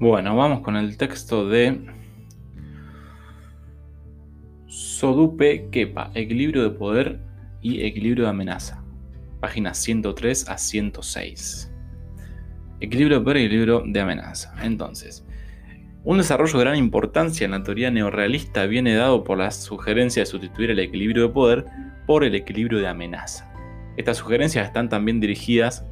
Bueno, vamos con el texto de Sodupe Kepa, Equilibrio de Poder y Equilibrio de Amenaza, páginas 103 a 106. Equilibrio de poder y equilibrio de amenaza. Entonces, un desarrollo de gran importancia en la teoría neorrealista viene dado por la sugerencia de sustituir el equilibrio de poder por el equilibrio de amenaza. Estas sugerencias están también dirigidas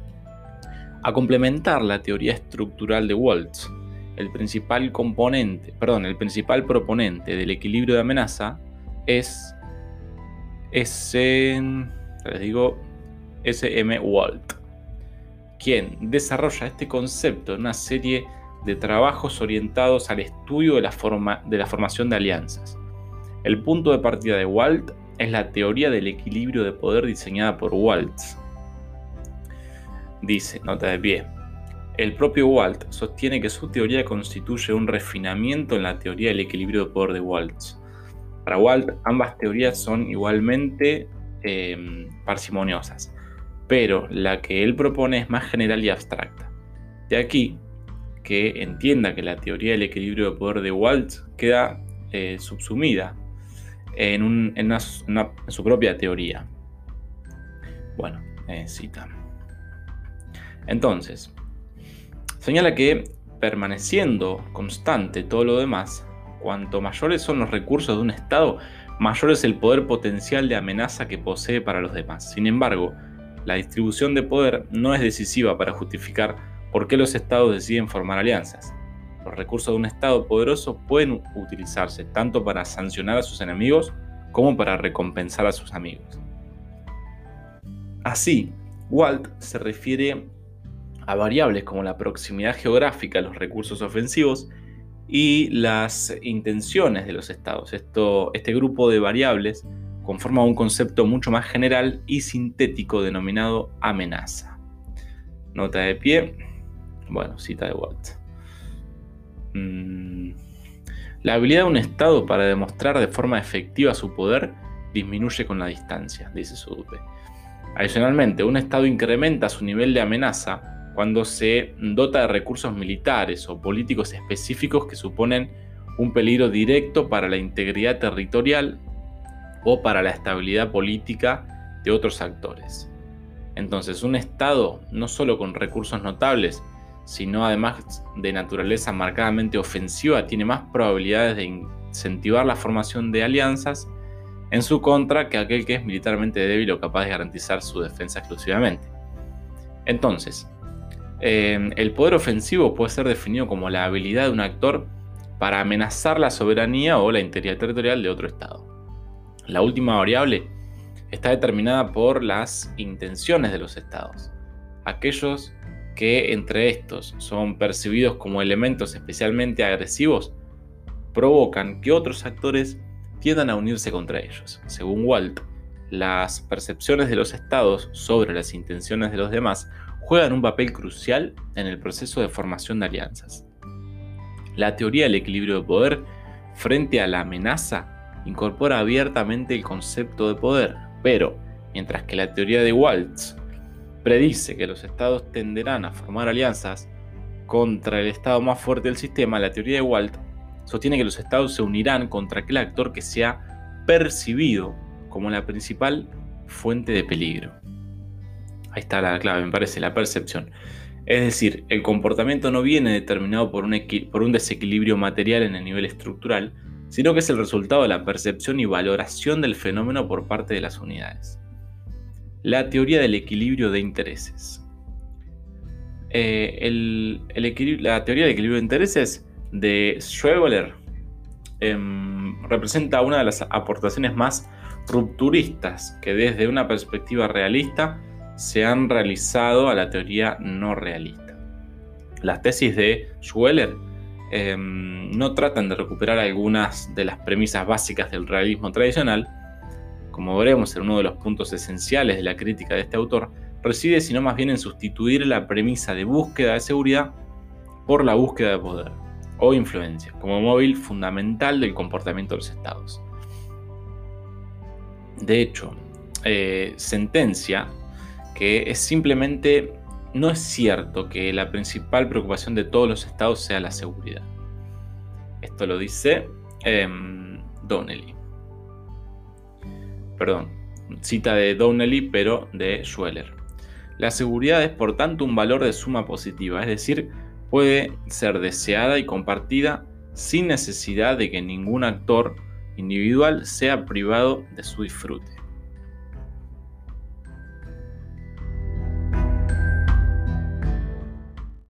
a complementar la teoría estructural de Waltz. El principal componente, perdón, el principal proponente del equilibrio de amenaza es ese, les digo. Walt, quien desarrolla este concepto en una serie de trabajos orientados al estudio de la, forma, de la formación de alianzas. El punto de partida de Walt es la teoría del equilibrio de poder diseñada por Waltz. Dice, nota de pie, el propio Walt sostiene que su teoría constituye un refinamiento en la teoría del equilibrio de poder de Waltz. Para Walt, ambas teorías son igualmente eh, parsimoniosas, pero la que él propone es más general y abstracta. De aquí que entienda que la teoría del equilibrio de poder de Waltz queda eh, subsumida en, su propia teoría. Bueno, cita. Entonces, señala que permaneciendo constante todo lo demás, cuanto mayores son los recursos de un Estado, mayor es el poder potencial de amenaza que posee para los demás. Sin embargo, la distribución de poder no es decisiva para justificar por qué los estados deciden formar alianzas. Los recursos de un estado poderoso pueden utilizarse tanto para sancionar a sus enemigos como para recompensar a sus amigos. Así, Walt se refiere a variables como la proximidad geográfica a los recursos ofensivos y las intenciones de los estados. Esto, este grupo de variables conforma un concepto mucho más general y sintético denominado amenaza. Nota de pie. Bueno, cita de Walt. Mm, la habilidad de un Estado para demostrar de forma efectiva su poder disminuye con la distancia, dice Sudupe. Adicionalmente, un Estado incrementa su nivel de amenaza cuando se dota de recursos militares o políticos específicos que suponen un peligro directo para la integridad territorial o para la estabilidad política de otros actores. Entonces, un Estado, no solo con recursos notables, sino además de naturaleza marcadamente ofensiva, tiene más probabilidades de incentivar la formación de alianzas en su contra que aquel que es militarmente débil o capaz de garantizar su defensa exclusivamente. Entonces, eh, el poder ofensivo puede ser definido como la habilidad de un actor para amenazar la soberanía o la integridad territorial de otro Estado. La última variable está determinada por las intenciones de los estados. Aquellos que entre estos son percibidos como elementos especialmente agresivos provocan que otros actores tiendan a unirse contra ellos. Según Walt, las percepciones de los estados sobre las intenciones de los demás juegan un papel crucial en el proceso de formación de alianzas. La teoría del equilibrio de poder frente a la amenaza incorpora abiertamente el concepto de poder, pero mientras que la teoría de Waltz predice que los estados tenderán a formar alianzas contra el estado más fuerte del sistema, la teoría de Walt sostiene que los estados se unirán contra aquel actor que sea percibido como la principal fuente de peligro. Ahí está la clave, me parece, la percepción. Es decir, el comportamiento no viene determinado por un, por un desequilibrio material en el nivel estructural, sino que es el resultado de la percepción y valoración del fenómeno por parte de las unidades. La teoría del equilibrio de intereses. Eh, la teoría del equilibrio de intereses de Schwebeler em, representa una de las aportaciones más rupturistas que desde una perspectiva realista se han realizado a la teoría no realista. Las tesis de Schweller Em, no tratan de recuperar algunas de las premisas básicas del realismo tradicional, como veremos en uno de los puntos esenciales de la crítica de este autor, reside sino más bien en sustituir la premisa de búsqueda de seguridad por la búsqueda de poder o influencia, como móvil fundamental del comportamiento de los estados. De hecho, eh, sentencia que es simplemente, no es cierto que la principal preocupación de todos los estados sea la seguridad. Esto lo dice em, Donnelly. Perdón, cita de Donnelly, pero de Schweller. La seguridad es por tanto un valor de suma positiva, es decir, puede ser deseada y compartida sin necesidad de que ningún actor individual sea privado de su disfrute.